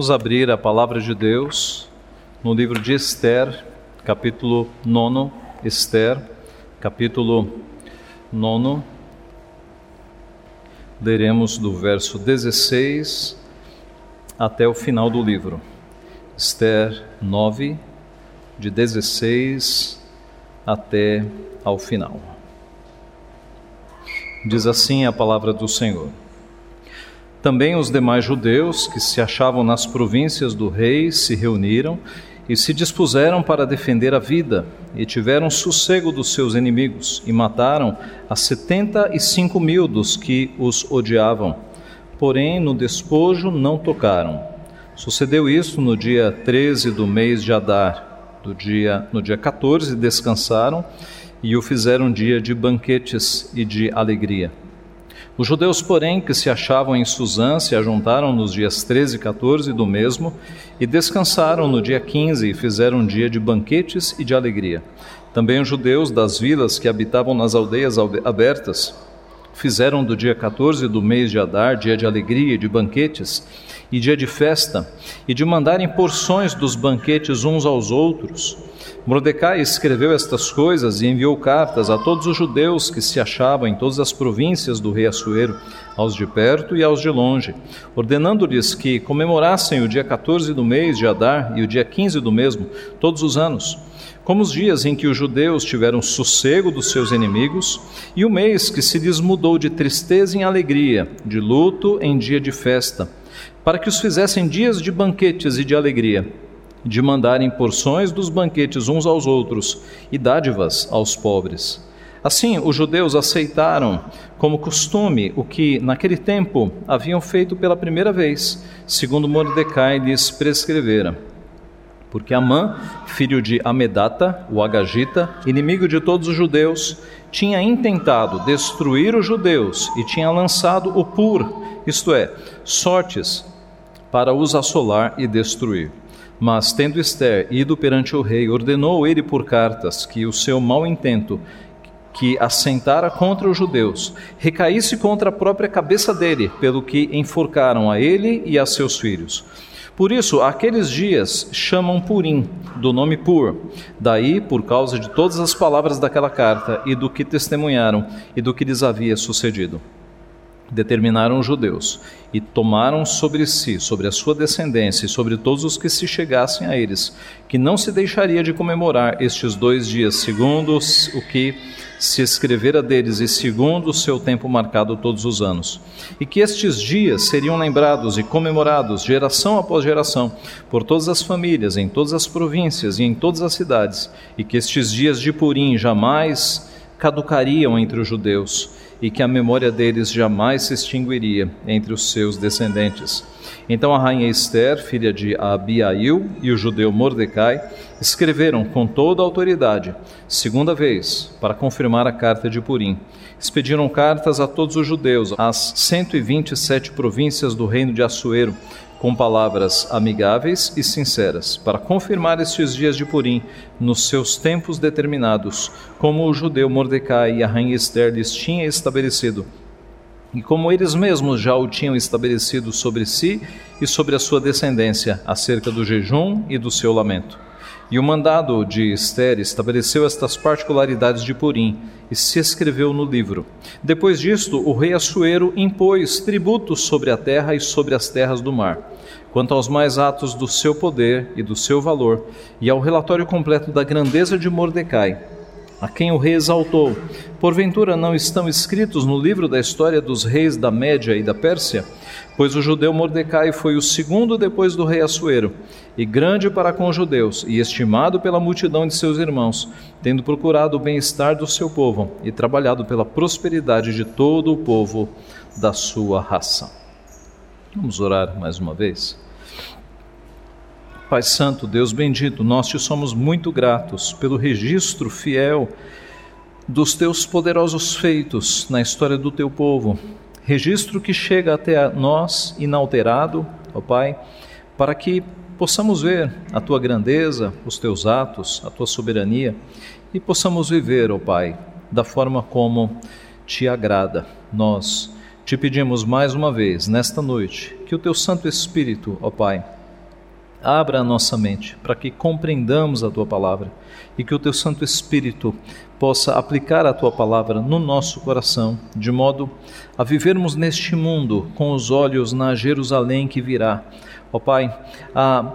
Vamos abrir a palavra de Deus no livro de Esther, capítulo 9. Esther, capítulo 9. Leremos do verso 16 até o final do livro. Esther 9, de 16 até ao final. Diz assim a palavra do Senhor. Também os demais judeus que se achavam nas províncias do rei se reuniram e se dispuseram para defender a vida, e tiveram sossego dos seus inimigos, e mataram a setenta e cinco mil dos que os odiavam. Porém, no despojo não tocaram. Sucedeu isso no dia 13 do mês de Adar. Do dia, no dia 14 descansaram e o fizeram dia de banquetes e de alegria. Os judeus, porém, que se achavam em Suzã, se ajuntaram nos dias 13 e 14 do mesmo e descansaram no dia 15 e fizeram um dia de banquetes e de alegria. Também os judeus das vilas que habitavam nas aldeias abertas fizeram do dia 14 do mês de Adar dia de alegria e de banquetes e dia de festa e de mandarem porções dos banquetes uns aos outros. Mordecai escreveu estas coisas e enviou cartas a todos os judeus que se achavam em todas as províncias do rei Assuero, aos de perto e aos de longe, ordenando-lhes que comemorassem o dia 14 do mês de Adar e o dia 15 do mesmo, todos os anos, como os dias em que os judeus tiveram sossego dos seus inimigos, e o mês que se lhes mudou de tristeza em alegria, de luto em dia de festa, para que os fizessem dias de banquetes e de alegria de mandarem porções dos banquetes uns aos outros e dádivas aos pobres. Assim, os judeus aceitaram como costume o que naquele tempo haviam feito pela primeira vez, segundo Mordecai lhes prescrevera. Porque Amã, filho de Amedata, o Agagita, inimigo de todos os judeus, tinha intentado destruir os judeus e tinha lançado o pur, isto é, sortes, para os assolar e destruir. Mas, tendo Esther ido perante o rei, ordenou ele por cartas que o seu mau intento, que assentara contra os judeus, recaísse contra a própria cabeça dele, pelo que enforcaram a ele e a seus filhos. Por isso, aqueles dias chamam Purim, do nome Pur. Daí, por causa de todas as palavras daquela carta e do que testemunharam e do que lhes havia sucedido determinaram os judeus e tomaram sobre si, sobre a sua descendência e sobre todos os que se chegassem a eles, que não se deixaria de comemorar estes dois dias, segundo o que se escrevera deles e segundo o seu tempo marcado todos os anos, e que estes dias seriam lembrados e comemorados geração após geração por todas as famílias, em todas as províncias e em todas as cidades, e que estes dias de Purim jamais caducariam entre os judeus e que a memória deles jamais se extinguiria entre os seus descendentes. Então a rainha Esther, filha de Abiail, e o judeu Mordecai escreveram com toda a autoridade, segunda vez, para confirmar a carta de Purim. Expediram cartas a todos os judeus, às 127 províncias do reino de Assuero, com palavras amigáveis e sinceras, para confirmar estes dias de Purim nos seus tempos determinados, como o judeu Mordecai e a rainha Esther lhes tinha estabelecido, e como eles mesmos já o tinham estabelecido sobre si e sobre a sua descendência, acerca do jejum e do seu lamento. E o mandado de Esther estabeleceu estas particularidades de Purim e se escreveu no livro. Depois disto, o rei Assuero impôs tributos sobre a terra e sobre as terras do mar, quanto aos mais atos do seu poder e do seu valor, e ao relatório completo da grandeza de Mordecai, a quem o rei exaltou. Porventura não estão escritos no livro da história dos reis da Média e da Pérsia? Pois o judeu Mordecai foi o segundo depois do rei Assuero, e grande para com os judeus, e estimado pela multidão de seus irmãos, tendo procurado o bem-estar do seu povo e trabalhado pela prosperidade de todo o povo da sua raça. Vamos orar mais uma vez. Pai Santo, Deus bendito, nós te somos muito gratos pelo registro fiel dos teus poderosos feitos na história do teu povo registro que chega até nós inalterado, ó Pai, para que possamos ver a tua grandeza, os teus atos, a tua soberania e possamos viver, ó Pai, da forma como te agrada. Nós te pedimos mais uma vez, nesta noite, que o teu Santo Espírito, ó Pai, Abra a nossa mente para que compreendamos a tua palavra e que o teu Santo Espírito possa aplicar a tua palavra no nosso coração, de modo a vivermos neste mundo com os olhos na Jerusalém que virá. Ó Pai, a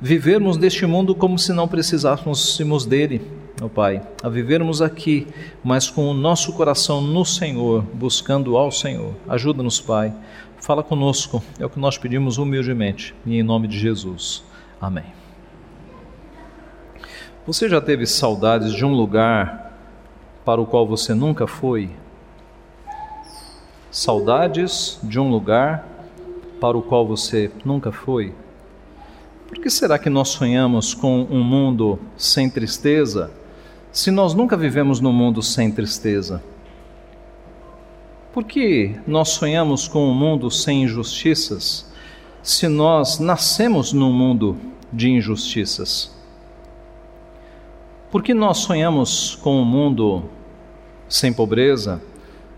vivermos neste mundo como se não precisássemos dele, ó Pai, a vivermos aqui, mas com o nosso coração no Senhor, buscando ao Senhor. Ajuda-nos, Pai. Fala conosco, é o que nós pedimos humildemente, e em nome de Jesus. Amém. Você já teve saudades de um lugar para o qual você nunca foi? Saudades de um lugar para o qual você nunca foi? Por que será que nós sonhamos com um mundo sem tristeza, se nós nunca vivemos num mundo sem tristeza? Por que nós sonhamos com um mundo sem injustiças, se nós nascemos num mundo de injustiças? Por que nós sonhamos com um mundo sem pobreza,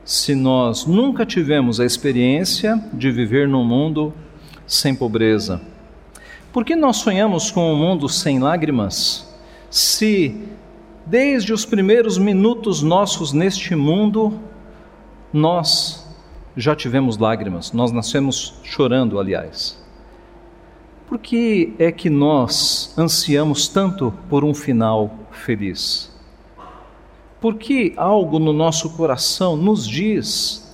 se nós nunca tivemos a experiência de viver num mundo sem pobreza? Por que nós sonhamos com um mundo sem lágrimas, se desde os primeiros minutos nossos neste mundo nós já tivemos lágrimas, nós nascemos chorando, aliás? Por que é que nós ansiamos tanto por um final feliz? Porque algo no nosso coração nos diz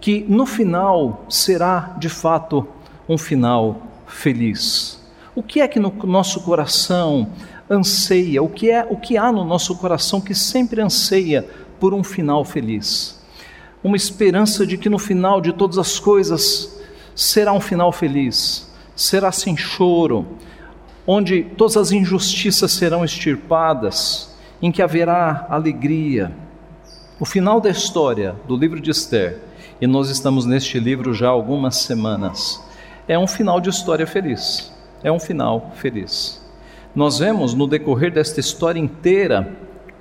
que no final será de fato um final feliz. O que é que no nosso coração anseia? O que é o que há no nosso coração que sempre anseia por um final feliz? Uma esperança de que no final de todas as coisas será um final feliz será sem choro, onde todas as injustiças serão extirpadas, em que haverá alegria. O final da história do livro de Esther, e nós estamos neste livro já há algumas semanas, é um final de história feliz. É um final feliz. Nós vemos no decorrer desta história inteira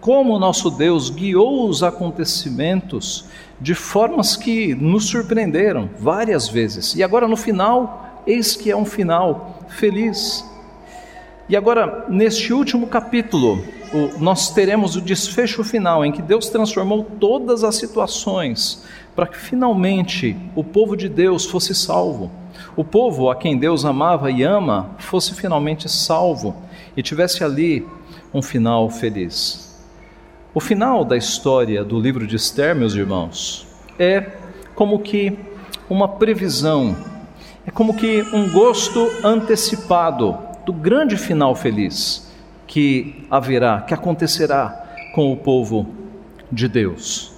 como nosso Deus guiou os acontecimentos de formas que nos surpreenderam várias vezes. E agora no final, eis que é um final feliz. E agora, neste último capítulo, nós teremos o desfecho final em que Deus transformou todas as situações para que finalmente o povo de Deus fosse salvo. O povo a quem Deus amava e ama fosse finalmente salvo e tivesse ali um final feliz. O final da história do livro de Esther, meus irmãos, é como que uma previsão é como que um gosto antecipado do grande final feliz que haverá, que acontecerá com o povo de Deus.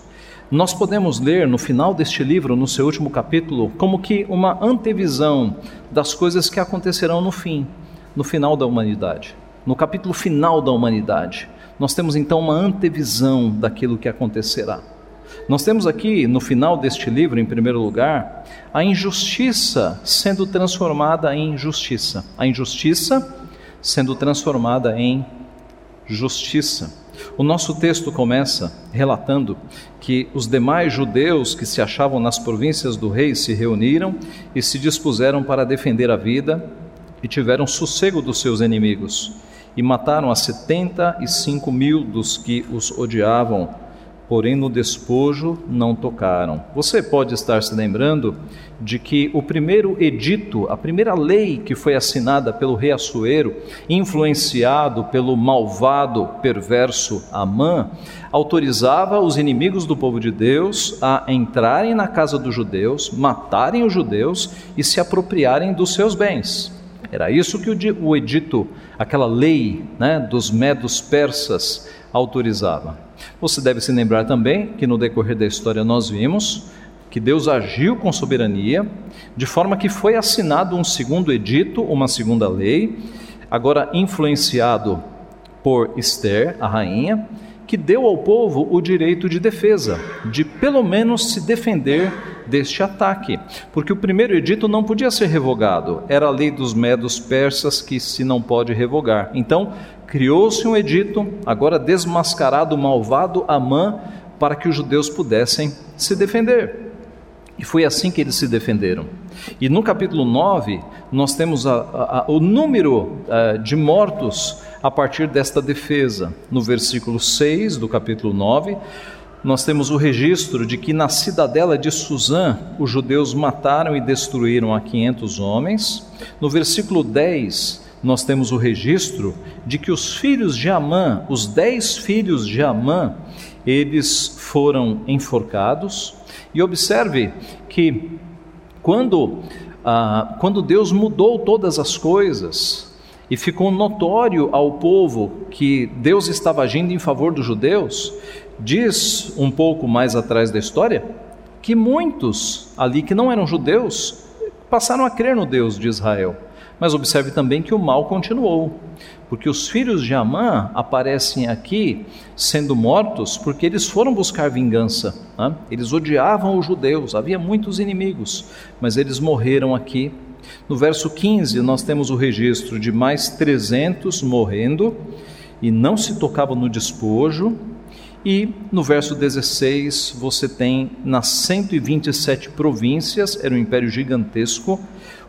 Nós podemos ler no final deste livro, no seu último capítulo, como que uma antevisão das coisas que acontecerão no fim, no final da humanidade, no capítulo final da humanidade. Nós temos então uma antevisão daquilo que acontecerá. Nós temos aqui, no final deste livro, em primeiro lugar, a injustiça sendo transformada em justiça. A injustiça sendo transformada em justiça. O nosso texto começa relatando que os demais judeus que se achavam nas províncias do rei se reuniram e se dispuseram para defender a vida e tiveram sossego dos seus inimigos e mataram a setenta e cinco mil dos que os odiavam porém no despojo não tocaram. Você pode estar se lembrando de que o primeiro edito, a primeira lei que foi assinada pelo rei Assuero, influenciado pelo malvado, perverso Amã, autorizava os inimigos do povo de Deus a entrarem na casa dos judeus, matarem os judeus e se apropriarem dos seus bens. Era isso que o edito, aquela lei né, dos medos persas, autorizava. Você deve se lembrar também que no decorrer da história nós vimos que Deus agiu com soberania, de forma que foi assinado um segundo edito, uma segunda lei, agora influenciado por Esther, a rainha, que deu ao povo o direito de defesa, de pelo menos se defender deste ataque, porque o primeiro edito não podia ser revogado, era a lei dos medos persas que se não pode revogar. Então, criou-se um edito, agora desmascarado o malvado Amã, para que os judeus pudessem se defender. E foi assim que eles se defenderam. E no capítulo 9, nós temos a, a, o número a, eh, de mortos a partir desta defesa. No versículo 6 do capítulo 9, nós temos o registro de que na cidadela de Suzã os judeus mataram e destruíram a 500 homens. No versículo 10, nós temos o registro de que os filhos de Amã, os dez filhos de Amã, eles foram enforcados. E observe que quando, ah, quando Deus mudou todas as coisas e ficou notório ao povo que Deus estava agindo em favor dos judeus, diz um pouco mais atrás da história que muitos ali que não eram judeus passaram a crer no Deus de Israel. Mas observe também que o mal continuou, porque os filhos de Amã aparecem aqui sendo mortos porque eles foram buscar vingança. Né? Eles odiavam os judeus, havia muitos inimigos, mas eles morreram aqui. No verso 15, nós temos o registro de mais 300 morrendo e não se tocavam no despojo, e no verso 16 você tem nas 127 províncias, era um império gigantesco,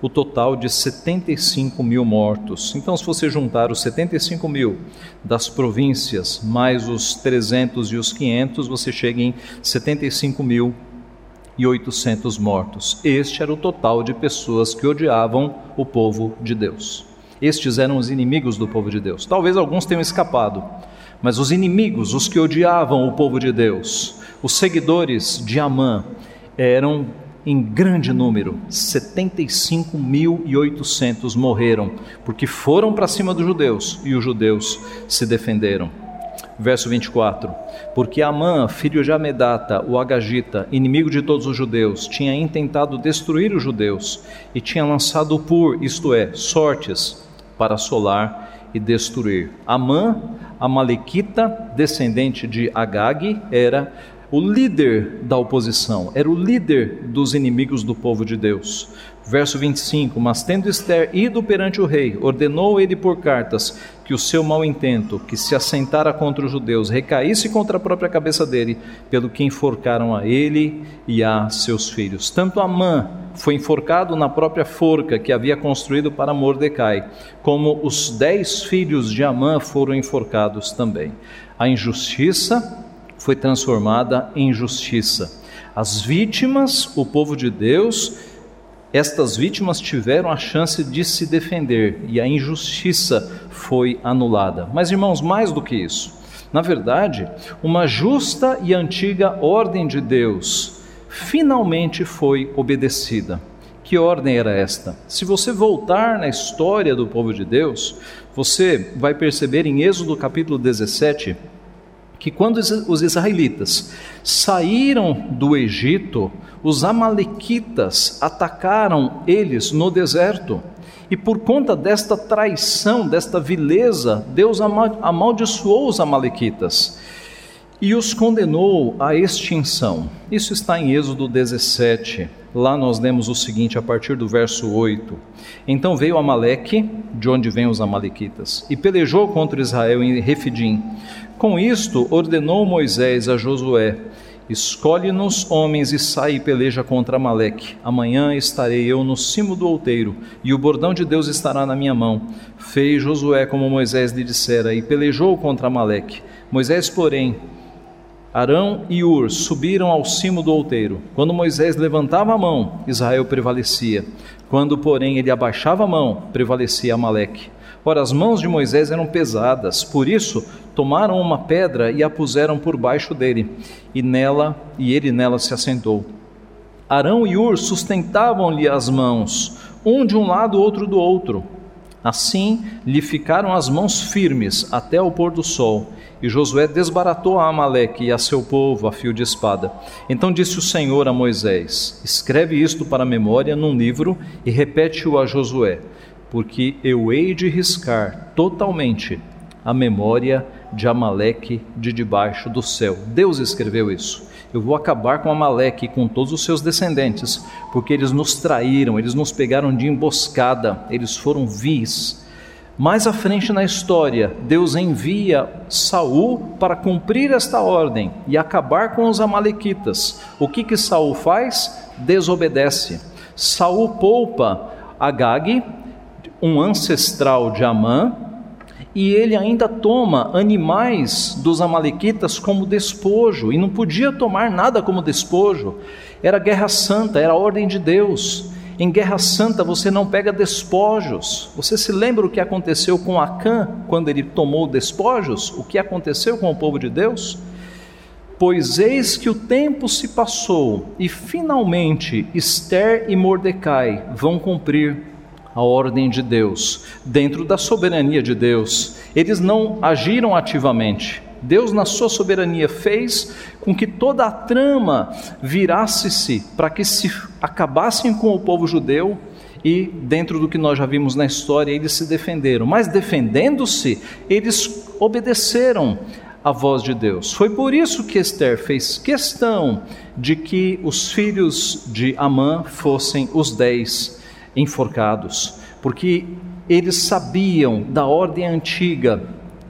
o total de 75 mil mortos. Então, se você juntar os 75 mil das províncias mais os 300 e os 500, você chega em 75 mil e 800 mortos. Este era o total de pessoas que odiavam o povo de Deus. Estes eram os inimigos do povo de Deus. Talvez alguns tenham escapado, mas os inimigos, os que odiavam o povo de Deus, os seguidores de Amã, eram em grande número, 75.800 morreram, porque foram para cima dos judeus e os judeus se defenderam. Verso 24: Porque Amã, filho de Amedata, o Agagita, inimigo de todos os judeus, tinha intentado destruir os judeus e tinha lançado pur, isto é, sortes, para assolar e destruir. Amã, a Malequita, descendente de Agag, era o líder da oposição, era o líder dos inimigos do povo de Deus. Verso 25: Mas tendo Esther ido perante o rei, ordenou ele por cartas que o seu mau intento, que se assentara contra os judeus, recaísse contra a própria cabeça dele, pelo que enforcaram a ele e a seus filhos. Tanto Amã foi enforcado na própria forca que havia construído para Mordecai, como os dez filhos de Amã foram enforcados também. A injustiça foi transformada em justiça. As vítimas, o povo de Deus, estas vítimas tiveram a chance de se defender e a injustiça foi anulada. Mas, irmãos, mais do que isso, na verdade, uma justa e antiga ordem de Deus finalmente foi obedecida. Que ordem era esta? Se você voltar na história do povo de Deus, você vai perceber em Êxodo capítulo 17 que quando os israelitas saíram do Egito, os amalequitas atacaram eles no deserto. E por conta desta traição, desta vileza, Deus amaldiçoou os amalequitas e os condenou à extinção. Isso está em Êxodo 17. Lá nós lemos o seguinte a partir do verso 8. Então veio Amaleque, de onde vêm os amalequitas, e pelejou contra Israel em Refidim. Com isto ordenou Moisés a Josué: Escolhe-nos homens e sai e peleja contra Amaleque. Amanhã estarei eu no cimo do outeiro, e o bordão de Deus estará na minha mão. Fez Josué como Moisés lhe dissera, e pelejou contra Amaleque. Moisés, porém, Arão e Ur subiram ao cimo do outeiro. Quando Moisés levantava a mão, Israel prevalecia. Quando, porém, ele abaixava a mão, prevalecia Amaleque. Ora, as mãos de Moisés eram pesadas, por isso tomaram uma pedra e a puseram por baixo dele, e nela, e ele nela se assentou. Arão e Ur sustentavam-lhe as mãos, um de um lado, outro do outro. Assim lhe ficaram as mãos firmes até o pôr do sol. E Josué desbaratou a Amaleque e a seu povo a fio de espada. Então disse o Senhor a Moisés: Escreve isto para a memória num livro e repete-o a Josué porque eu hei de riscar totalmente a memória de Amaleque de debaixo do céu. Deus escreveu isso. Eu vou acabar com Amaleque e com todos os seus descendentes, porque eles nos traíram, eles nos pegaram de emboscada, eles foram vis. Mais à frente na história, Deus envia Saul para cumprir esta ordem e acabar com os amalequitas. O que que Saul faz? Desobedece. Saul poupa Agag, um ancestral de Amã, e ele ainda toma animais dos amalequitas como despojo, e não podia tomar nada como despojo. Era guerra santa, era ordem de Deus. Em guerra santa você não pega despojos. Você se lembra o que aconteceu com Acã quando ele tomou despojos? O que aconteceu com o povo de Deus? Pois eis que o tempo se passou e finalmente Esther e Mordecai vão cumprir a ordem de Deus, dentro da soberania de Deus. Eles não agiram ativamente, Deus, na sua soberania, fez com que toda a trama virasse-se para que se acabassem com o povo judeu e, dentro do que nós já vimos na história, eles se defenderam. Mas, defendendo-se, eles obedeceram a voz de Deus. Foi por isso que Esther fez questão de que os filhos de Amã fossem os dez enforcados, porque eles sabiam da ordem antiga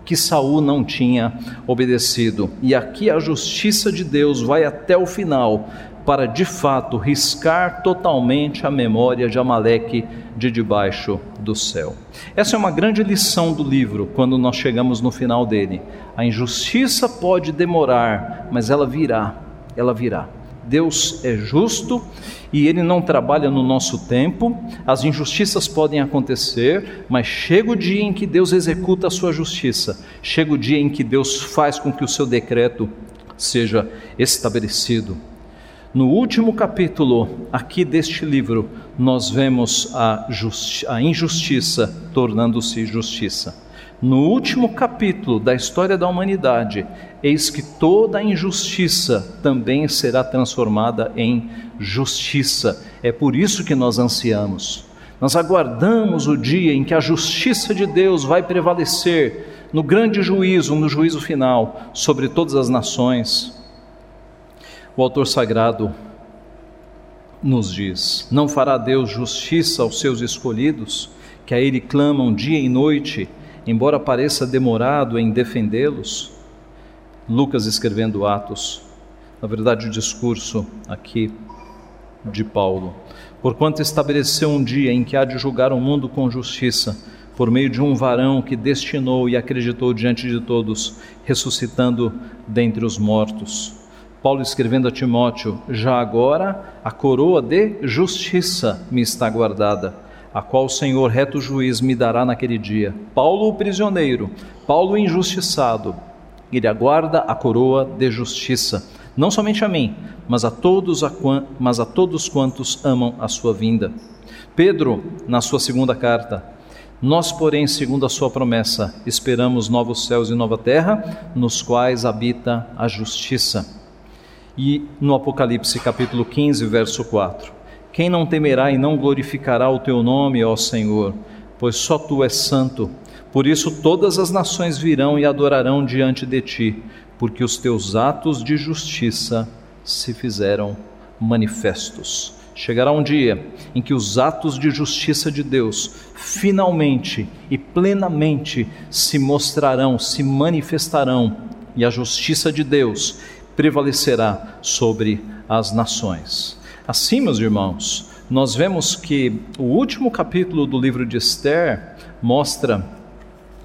que Saul não tinha obedecido. E aqui a justiça de Deus vai até o final para de fato riscar totalmente a memória de Amaleque de debaixo do céu. Essa é uma grande lição do livro quando nós chegamos no final dele. A injustiça pode demorar, mas ela virá, ela virá. Deus é justo e Ele não trabalha no nosso tempo. As injustiças podem acontecer, mas chega o dia em que Deus executa a sua justiça, chega o dia em que Deus faz com que o seu decreto seja estabelecido. No último capítulo aqui deste livro, nós vemos a, a injustiça tornando-se justiça. No último capítulo da história da humanidade, eis que toda injustiça também será transformada em justiça. É por isso que nós ansiamos. Nós aguardamos o dia em que a justiça de Deus vai prevalecer no grande juízo, no juízo final, sobre todas as nações. O autor sagrado nos diz: Não fará Deus justiça aos seus escolhidos, que a Ele clamam dia e noite embora pareça demorado em defendê-los, Lucas escrevendo Atos, na verdade o discurso aqui de Paulo, porquanto estabeleceu um dia em que há de julgar o mundo com justiça, por meio de um varão que destinou e acreditou diante de todos, ressuscitando dentre os mortos. Paulo escrevendo a Timóteo: Já agora a coroa de justiça me está guardada a qual o Senhor reto juiz me dará naquele dia. Paulo o prisioneiro, Paulo injustiçado, ele aguarda a coroa de justiça, não somente a mim, mas a todos, a, mas a todos quantos amam a sua vinda. Pedro, na sua segunda carta, nós, porém, segundo a sua promessa, esperamos novos céus e nova terra, nos quais habita a justiça. E no Apocalipse capítulo 15, verso 4. Quem não temerá e não glorificará o teu nome, ó Senhor? Pois só tu és santo. Por isso todas as nações virão e adorarão diante de ti, porque os teus atos de justiça se fizeram manifestos. Chegará um dia em que os atos de justiça de Deus finalmente e plenamente se mostrarão, se manifestarão, e a justiça de Deus prevalecerá sobre as nações. Assim, meus irmãos, nós vemos que o último capítulo do livro de Esther mostra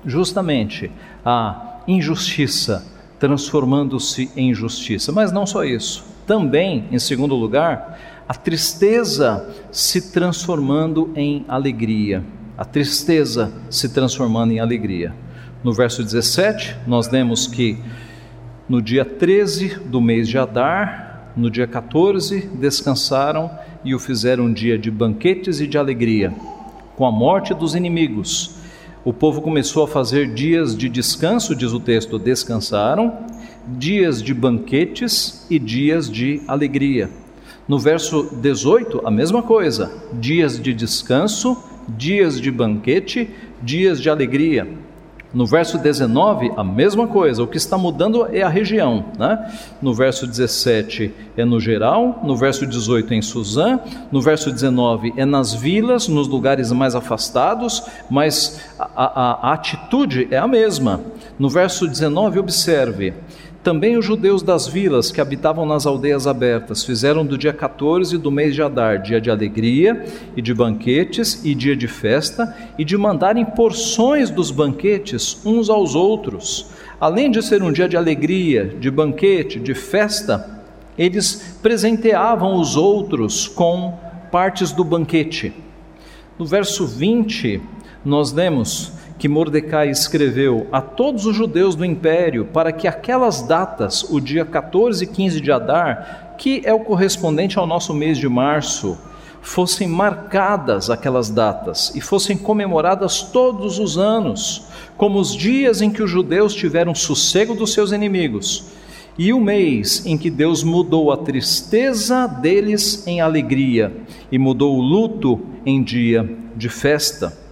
justamente a injustiça transformando-se em justiça. Mas não só isso, também, em segundo lugar, a tristeza se transformando em alegria. A tristeza se transformando em alegria. No verso 17, nós lemos que no dia 13 do mês de Adar, no dia 14, descansaram e o fizeram um dia de banquetes e de alegria. Com a morte dos inimigos, o povo começou a fazer dias de descanso, diz o texto, descansaram, dias de banquetes e dias de alegria. No verso 18, a mesma coisa: dias de descanso, dias de banquete, dias de alegria. No verso 19, a mesma coisa, o que está mudando é a região. Né? No verso 17 é no geral, no verso 18 é em Suzã, no verso 19 é nas vilas, nos lugares mais afastados, mas a, a, a atitude é a mesma. No verso 19, observe: também os judeus das vilas que habitavam nas aldeias abertas fizeram do dia 14 do mês de Adar dia de alegria e de banquetes e dia de festa e de mandarem porções dos banquetes uns aos outros. Além de ser um dia de alegria, de banquete, de festa, eles presenteavam os outros com partes do banquete. No verso 20, nós lemos que Mordecai escreveu a todos os judeus do império para que aquelas datas, o dia 14 e 15 de Adar, que é o correspondente ao nosso mês de março, fossem marcadas aquelas datas e fossem comemoradas todos os anos, como os dias em que os judeus tiveram sossego dos seus inimigos, e o mês em que Deus mudou a tristeza deles em alegria e mudou o luto em dia de festa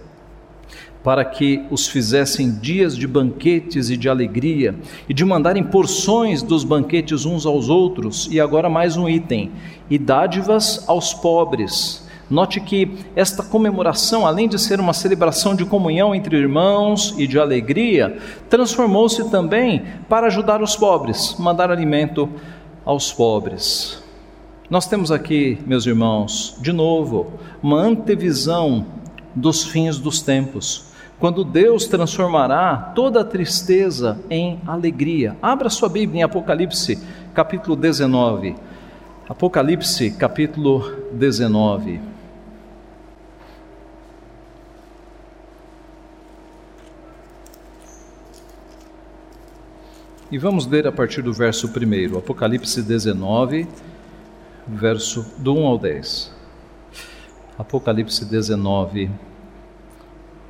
para que os fizessem dias de banquetes e de alegria, e de mandarem porções dos banquetes uns aos outros, e agora mais um item: e dádivas aos pobres. Note que esta comemoração, além de ser uma celebração de comunhão entre irmãos e de alegria, transformou-se também para ajudar os pobres, mandar alimento aos pobres. Nós temos aqui, meus irmãos, de novo, uma antevisão dos fins dos tempos quando Deus transformará toda tristeza em alegria. Abra sua Bíblia em Apocalipse, capítulo 19. Apocalipse, capítulo 19. E vamos ler a partir do verso 1, Apocalipse 19, verso do 1 ao 10. Apocalipse 19,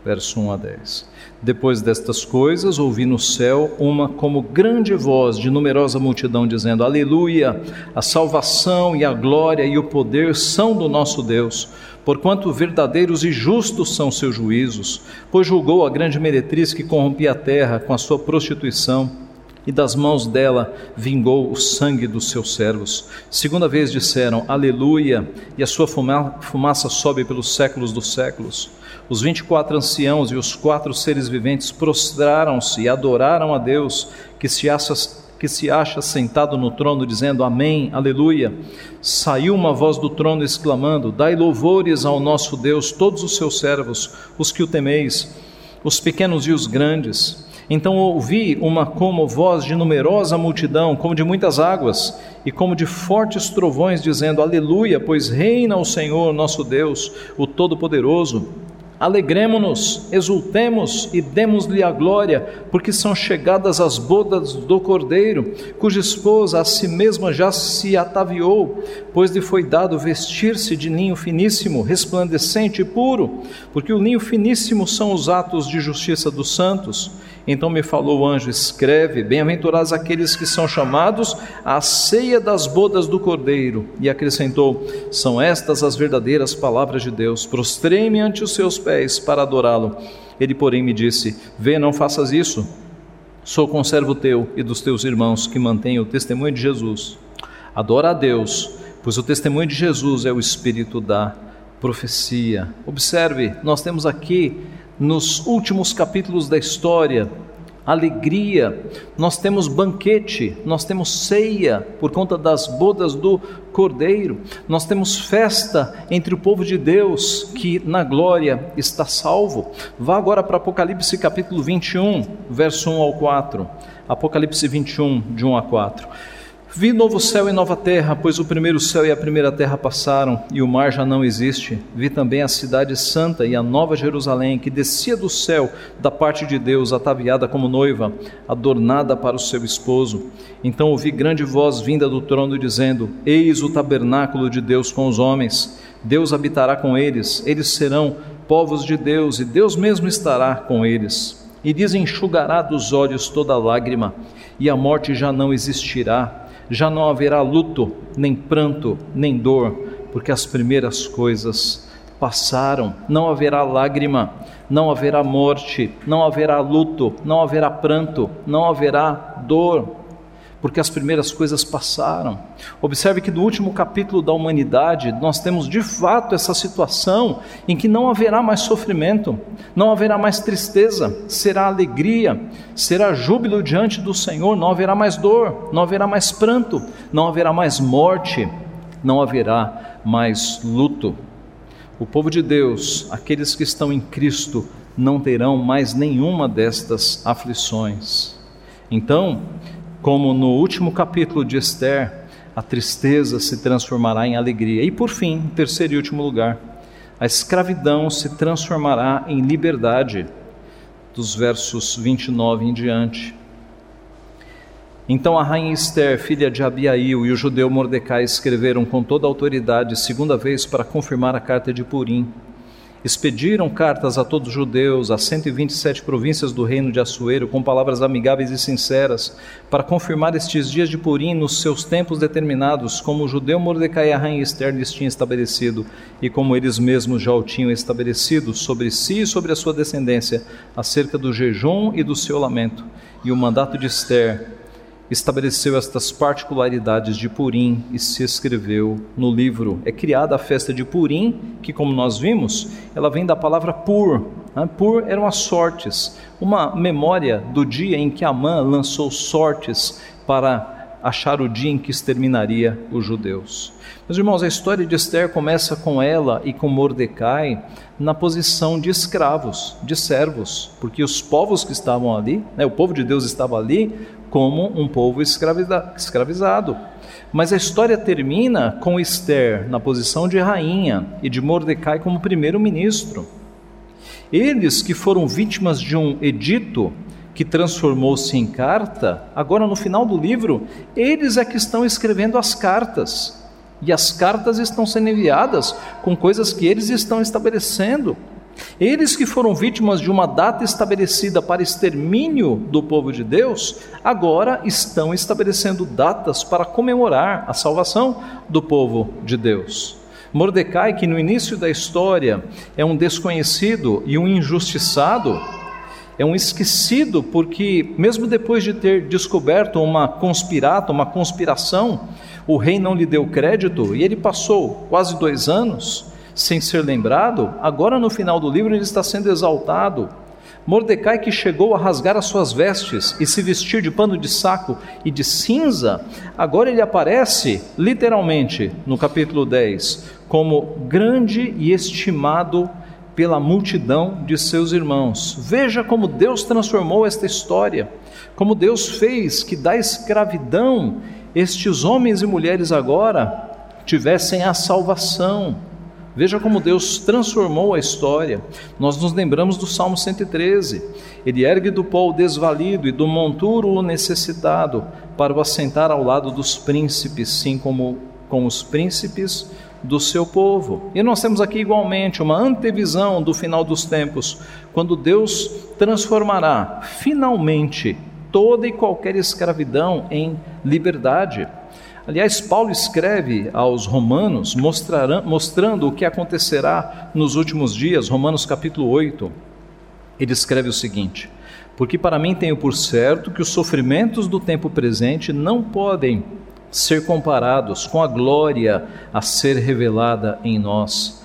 verso 1 a 10. Depois destas coisas, ouvi no céu uma como grande voz de numerosa multidão dizendo: Aleluia! A salvação e a glória e o poder são do nosso Deus, porquanto verdadeiros e justos são seus juízos, pois julgou a grande meretriz que corrompia a terra com a sua prostituição e das mãos dela vingou o sangue dos seus servos. Segunda vez disseram: Aleluia, e a sua fumaça sobe pelos séculos dos séculos. Os vinte e quatro anciãos e os quatro seres viventes prostraram-se e adoraram a Deus, que se acha que se acha sentado no trono, dizendo Amém, Aleluia. Saiu uma voz do trono exclamando: Dai louvores ao nosso Deus, todos os seus servos, os que o temeis, os pequenos e os grandes. Então ouvi uma como voz de numerosa multidão, como de muitas águas, e como de fortes trovões, dizendo: Aleluia, pois reina o Senhor nosso Deus, o Todo-Poderoso. Alegremos-nos, exultemos e demos-lhe a glória, porque são chegadas as bodas do Cordeiro, cuja esposa a si mesma já se ataviou, pois lhe foi dado vestir-se de linho finíssimo, resplandecente e puro, porque o linho finíssimo são os atos de justiça dos santos. Então me falou o anjo: escreve, bem-aventurados aqueles que são chamados à ceia das bodas do Cordeiro. E acrescentou: são estas as verdadeiras palavras de Deus. Prostrei-me ante os seus pés para adorá-lo. Ele, porém, me disse: Vê, não faças isso. Sou conservo teu e dos teus irmãos que mantêm o testemunho de Jesus. Adora a Deus, pois o testemunho de Jesus é o espírito da profecia. Observe, nós temos aqui nos últimos capítulos da história, alegria, nós temos banquete, nós temos ceia por conta das bodas do Cordeiro, nós temos festa entre o povo de Deus que na glória está salvo. Vá agora para Apocalipse capítulo 21, verso 1 ao 4. Apocalipse 21, de 1 a 4. Vi novo céu e nova terra, pois o primeiro céu e a primeira terra passaram, e o mar já não existe. Vi também a cidade santa e a nova Jerusalém, que descia do céu da parte de Deus, ataviada como noiva, adornada para o seu esposo. Então ouvi grande voz vinda do trono, dizendo: Eis o tabernáculo de Deus com os homens. Deus habitará com eles, eles serão povos de Deus, e Deus mesmo estará com eles. E desenxugará dos olhos toda lágrima, e a morte já não existirá já não haverá luto, nem pranto, nem dor, porque as primeiras coisas passaram, não haverá lágrima, não haverá morte, não haverá luto, não haverá pranto, não haverá dor, porque as primeiras coisas passaram. Observe que no último capítulo da humanidade, nós temos de fato essa situação em que não haverá mais sofrimento, não haverá mais tristeza, será alegria, será júbilo diante do Senhor, não haverá mais dor, não haverá mais pranto, não haverá mais morte, não haverá mais luto. O povo de Deus, aqueles que estão em Cristo, não terão mais nenhuma destas aflições. Então, como no último capítulo de Esther, a tristeza se transformará em alegria. E por fim, em terceiro e último lugar, a escravidão se transformará em liberdade, dos versos 29 em diante. Então a rainha Esther, filha de Abiail, e o judeu Mordecai escreveram com toda a autoridade, segunda vez, para confirmar a carta de Purim expediram cartas a todos os judeus, a 127 províncias do reino de Assuero, com palavras amigáveis e sinceras, para confirmar estes dias de Purim nos seus tempos determinados, como o judeu Mordecai e Esther lhes tinham estabelecido, e como eles mesmos já o tinham estabelecido sobre si e sobre a sua descendência, acerca do jejum e do seu lamento. E o mandato de Esther estabeleceu estas particularidades de Purim e se escreveu no livro. É criada a festa de Purim, que, como nós vimos, ela vem da palavra pur. Né? Pur eram as sortes, uma memória do dia em que Amã lançou sortes para achar o dia em que exterminaria os judeus. Meus irmãos, a história de Esther começa com ela e com Mordecai na posição de escravos, de servos, porque os povos que estavam ali, né, o povo de Deus estava ali, como um povo escravizado. Mas a história termina com Esther na posição de rainha e de Mordecai como primeiro-ministro. Eles que foram vítimas de um edito que transformou-se em carta, agora no final do livro, eles é que estão escrevendo as cartas. E as cartas estão sendo enviadas com coisas que eles estão estabelecendo. Eles que foram vítimas de uma data estabelecida para extermínio do povo de Deus, agora estão estabelecendo datas para comemorar a salvação do povo de Deus. Mordecai, que no início da história é um desconhecido e um injustiçado, é um esquecido, porque mesmo depois de ter descoberto uma conspirata, uma conspiração, o rei não lhe deu crédito e ele passou quase dois anos sem ser lembrado, agora no final do livro ele está sendo exaltado. Mordecai, que chegou a rasgar as suas vestes e se vestir de pano de saco e de cinza, agora ele aparece, literalmente, no capítulo 10, como grande e estimado pela multidão de seus irmãos. Veja como Deus transformou esta história, como Deus fez que da escravidão estes homens e mulheres agora tivessem a salvação Veja como Deus transformou a história. Nós nos lembramos do Salmo 113. Ele ergue do pó o desvalido e do monturo o necessitado, para o assentar ao lado dos príncipes, sim como com os príncipes do seu povo. E nós temos aqui igualmente uma antevisão do final dos tempos, quando Deus transformará finalmente toda e qualquer escravidão em liberdade. Aliás, Paulo escreve aos Romanos mostrando o que acontecerá nos últimos dias, Romanos capítulo 8. Ele escreve o seguinte: Porque para mim tenho por certo que os sofrimentos do tempo presente não podem ser comparados com a glória a ser revelada em nós.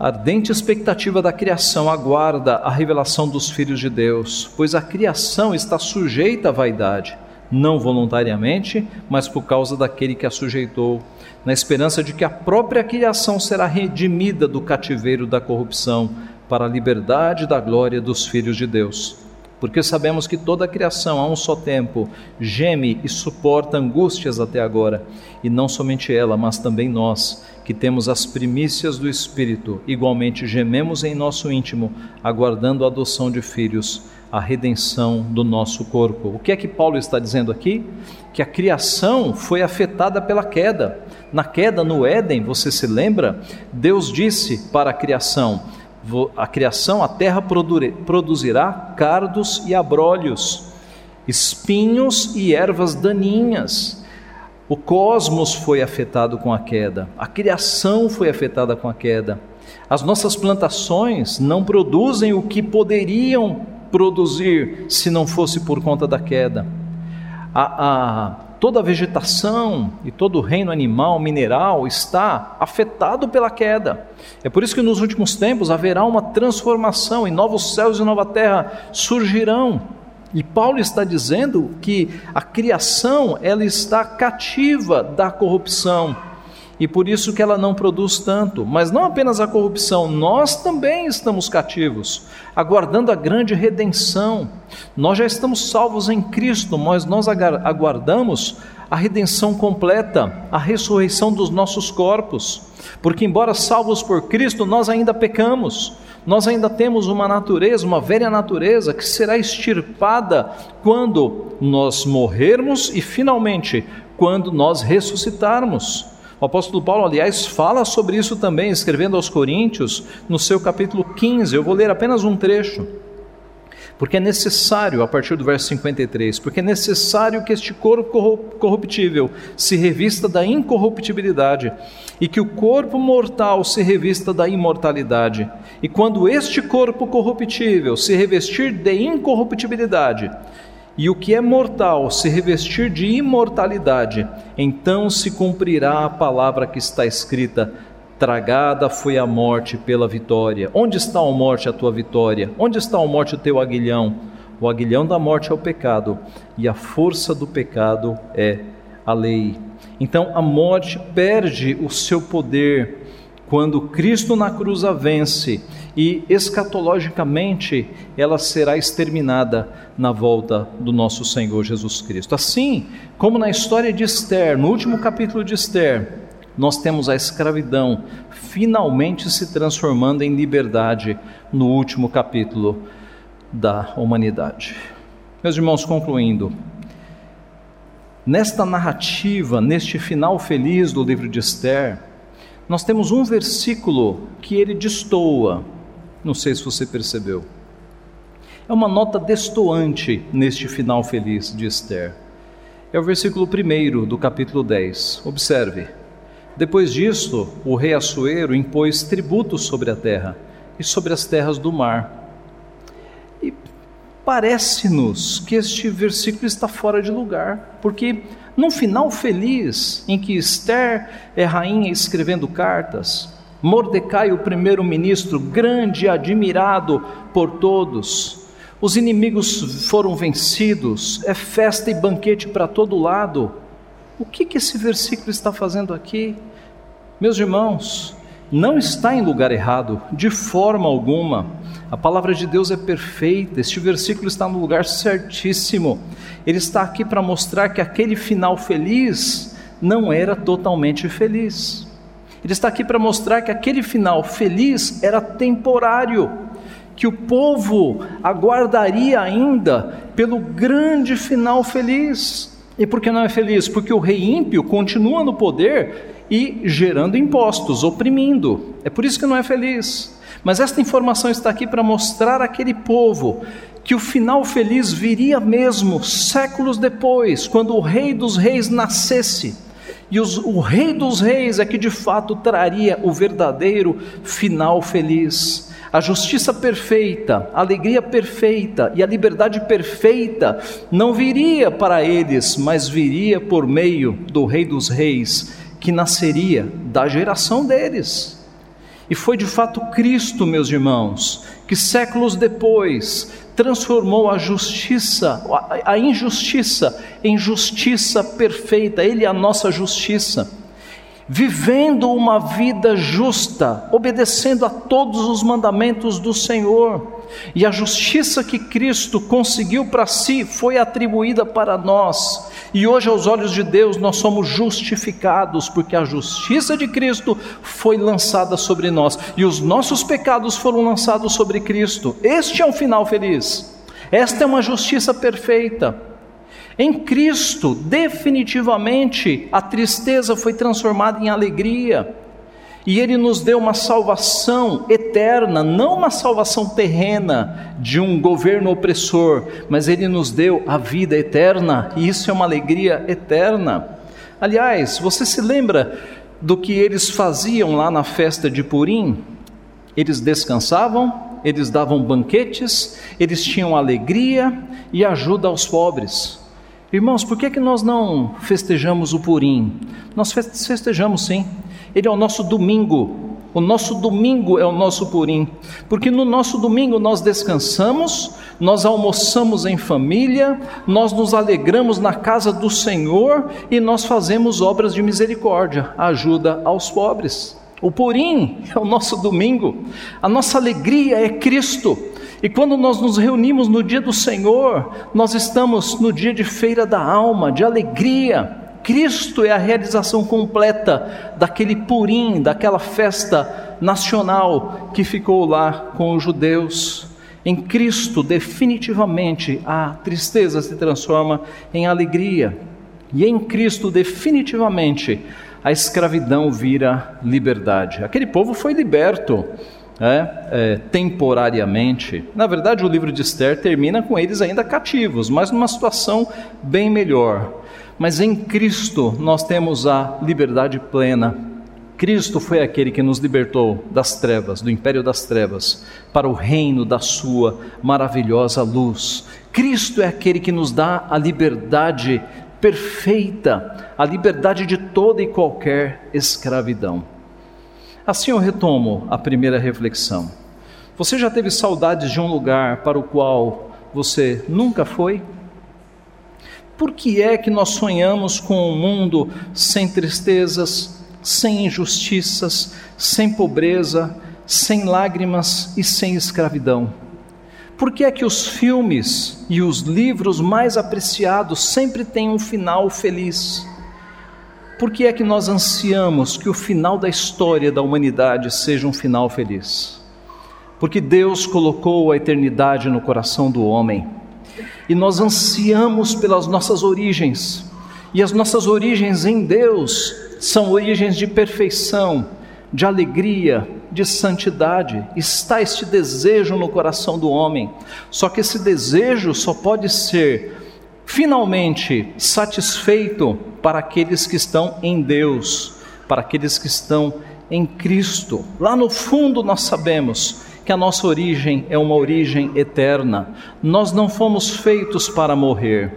A ardente expectativa da criação aguarda a revelação dos filhos de Deus, pois a criação está sujeita à vaidade não voluntariamente, mas por causa daquele que a sujeitou, na esperança de que a própria criação será redimida do cativeiro da corrupção para a liberdade da glória dos filhos de Deus. Porque sabemos que toda a criação a um só tempo geme e suporta angústias até agora, e não somente ela, mas também nós, que temos as primícias do Espírito, igualmente gememos em nosso íntimo, aguardando a adoção de filhos a redenção do nosso corpo. O que é que Paulo está dizendo aqui? Que a criação foi afetada pela queda. Na queda no Éden, você se lembra? Deus disse para a criação: a criação, a terra produzirá cardos e abrolhos, espinhos e ervas daninhas. O cosmos foi afetado com a queda, a criação foi afetada com a queda. As nossas plantações não produzem o que poderiam produzir se não fosse por conta da queda. A, a, toda a vegetação e todo o reino animal, mineral, está afetado pela queda. É por isso que nos últimos tempos haverá uma transformação e novos céus e nova terra surgirão. E Paulo está dizendo que a criação ela está cativa da corrupção e por isso que ela não produz tanto. Mas não apenas a corrupção, nós também estamos cativos, aguardando a grande redenção. Nós já estamos salvos em Cristo, mas nós aguardamos a redenção completa, a ressurreição dos nossos corpos. Porque, embora salvos por Cristo, nós ainda pecamos nós ainda temos uma natureza, uma velha natureza, que será extirpada quando nós morrermos e finalmente quando nós ressuscitarmos. O apóstolo Paulo, aliás, fala sobre isso também, escrevendo aos Coríntios, no seu capítulo 15. Eu vou ler apenas um trecho. Porque é necessário, a partir do verso 53, porque é necessário que este corpo corruptível se revista da incorruptibilidade e que o corpo mortal se revista da imortalidade. E quando este corpo corruptível se revestir de incorruptibilidade, e o que é mortal se revestir de imortalidade, então se cumprirá a palavra que está escrita: Tragada foi a morte pela vitória. Onde está a morte, a tua vitória? Onde está a morte, o teu aguilhão? O aguilhão da morte é o pecado, e a força do pecado é a lei. Então a morte perde o seu poder quando Cristo na cruz a vence e escatologicamente ela será exterminada na volta do nosso Senhor Jesus Cristo. Assim como na história de Esther, no último capítulo de Esther, nós temos a escravidão finalmente se transformando em liberdade no último capítulo da humanidade. Meus irmãos, concluindo, nesta narrativa, neste final feliz do livro de Esther, nós temos um versículo que ele destoa, não sei se você percebeu. É uma nota destoante neste final feliz de Esther. É o versículo 1 do capítulo 10. Observe. Depois disto, o rei Assuero impôs tributos sobre a terra e sobre as terras do mar. E parece-nos que este versículo está fora de lugar, porque num final feliz, em que Esther é rainha escrevendo cartas, Mordecai, o primeiro-ministro, grande e admirado por todos, os inimigos foram vencidos, é festa e banquete para todo lado. O que, que esse versículo está fazendo aqui? Meus irmãos, não está em lugar errado, de forma alguma. A palavra de Deus é perfeita, este versículo está no lugar certíssimo. Ele está aqui para mostrar que aquele final feliz não era totalmente feliz. Ele está aqui para mostrar que aquele final feliz era temporário, que o povo aguardaria ainda pelo grande final feliz. E por que não é feliz? Porque o rei ímpio continua no poder e gerando impostos, oprimindo. É por isso que não é feliz. Mas esta informação está aqui para mostrar àquele povo que o final feliz viria mesmo séculos depois, quando o Rei dos Reis nascesse. E os, o Rei dos Reis é que de fato traria o verdadeiro final feliz. A justiça perfeita, a alegria perfeita e a liberdade perfeita não viria para eles, mas viria por meio do Rei dos Reis, que nasceria da geração deles. E foi de fato Cristo, meus irmãos, que séculos depois transformou a justiça, a injustiça, em justiça perfeita. Ele é a nossa justiça. Vivendo uma vida justa, obedecendo a todos os mandamentos do Senhor. E a justiça que Cristo conseguiu para si foi atribuída para nós. E hoje, aos olhos de Deus, nós somos justificados, porque a justiça de Cristo foi lançada sobre nós e os nossos pecados foram lançados sobre Cristo. Este é um final feliz. Esta é uma justiça perfeita. Em Cristo, definitivamente, a tristeza foi transformada em alegria. E Ele nos deu uma salvação eterna, não uma salvação terrena de um governo opressor, mas Ele nos deu a vida eterna, e isso é uma alegria eterna. Aliás, você se lembra do que eles faziam lá na festa de Purim? Eles descansavam, eles davam banquetes, eles tinham alegria e ajuda aos pobres. Irmãos, por que, é que nós não festejamos o Purim? Nós festejamos sim. Ele é o nosso domingo. O nosso domingo é o nosso Purim. Porque no nosso domingo nós descansamos, nós almoçamos em família, nós nos alegramos na casa do Senhor e nós fazemos obras de misericórdia, ajuda aos pobres. O Purim é o nosso domingo, a nossa alegria é Cristo. E quando nós nos reunimos no dia do Senhor, nós estamos no dia de feira da alma, de alegria. Cristo é a realização completa daquele Purim, daquela festa nacional que ficou lá com os judeus. Em Cristo, definitivamente, a tristeza se transforma em alegria. E em Cristo, definitivamente, a escravidão vira liberdade. Aquele povo foi liberto é, é, temporariamente. Na verdade, o livro de Esther termina com eles ainda cativos, mas numa situação bem melhor. Mas em Cristo nós temos a liberdade plena. Cristo foi aquele que nos libertou das trevas, do império das trevas, para o reino da Sua maravilhosa luz. Cristo é aquele que nos dá a liberdade perfeita, a liberdade de toda e qualquer escravidão. Assim eu retomo a primeira reflexão. Você já teve saudades de um lugar para o qual você nunca foi? Por que é que nós sonhamos com um mundo sem tristezas, sem injustiças, sem pobreza, sem lágrimas e sem escravidão? Por que é que os filmes e os livros mais apreciados sempre têm um final feliz? Por que é que nós ansiamos que o final da história da humanidade seja um final feliz? Porque Deus colocou a eternidade no coração do homem e nós ansiamos pelas nossas origens, e as nossas origens em Deus são origens de perfeição, de alegria, de santidade. Está este desejo no coração do homem. Só que esse desejo só pode ser finalmente satisfeito para aqueles que estão em Deus, para aqueles que estão em Cristo. Lá no fundo nós sabemos que a nossa origem é uma origem eterna. Nós não fomos feitos para morrer.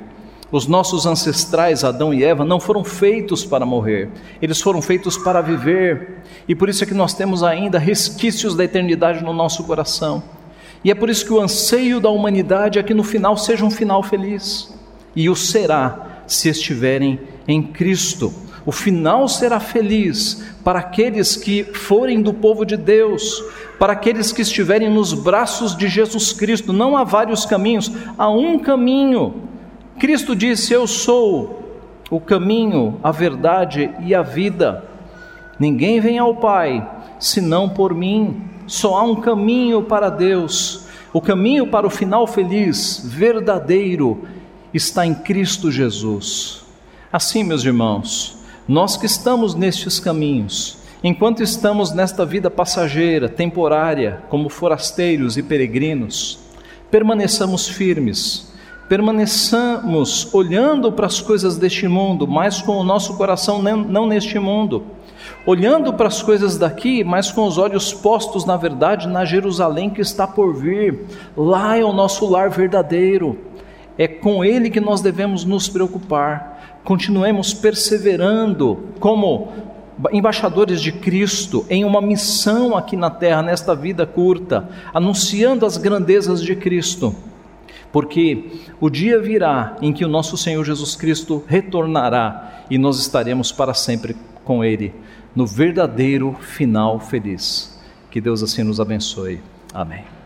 Os nossos ancestrais, Adão e Eva, não foram feitos para morrer, eles foram feitos para viver, e por isso é que nós temos ainda resquícios da eternidade no nosso coração. E é por isso que o anseio da humanidade é que no final seja um final feliz, e o será se estiverem em Cristo. O final será feliz para aqueles que forem do povo de Deus, para aqueles que estiverem nos braços de Jesus Cristo. Não há vários caminhos, há um caminho Cristo disse: Eu sou o caminho, a verdade e a vida. Ninguém vem ao Pai senão por mim. Só há um caminho para Deus. O caminho para o final feliz, verdadeiro, está em Cristo Jesus. Assim, meus irmãos, nós que estamos nestes caminhos, enquanto estamos nesta vida passageira, temporária, como forasteiros e peregrinos, permaneçamos firmes permaneçamos olhando para as coisas deste mundo, mas com o nosso coração não neste mundo, olhando para as coisas daqui, mas com os olhos postos, na verdade, na Jerusalém que está por vir. Lá é o nosso lar verdadeiro, é com ele que nós devemos nos preocupar. Continuemos perseverando como embaixadores de Cristo em uma missão aqui na terra, nesta vida curta, anunciando as grandezas de Cristo porque o dia virá em que o nosso Senhor Jesus Cristo retornará e nós estaremos para sempre com Ele, no verdadeiro final feliz. Que Deus assim nos abençoe. Amém.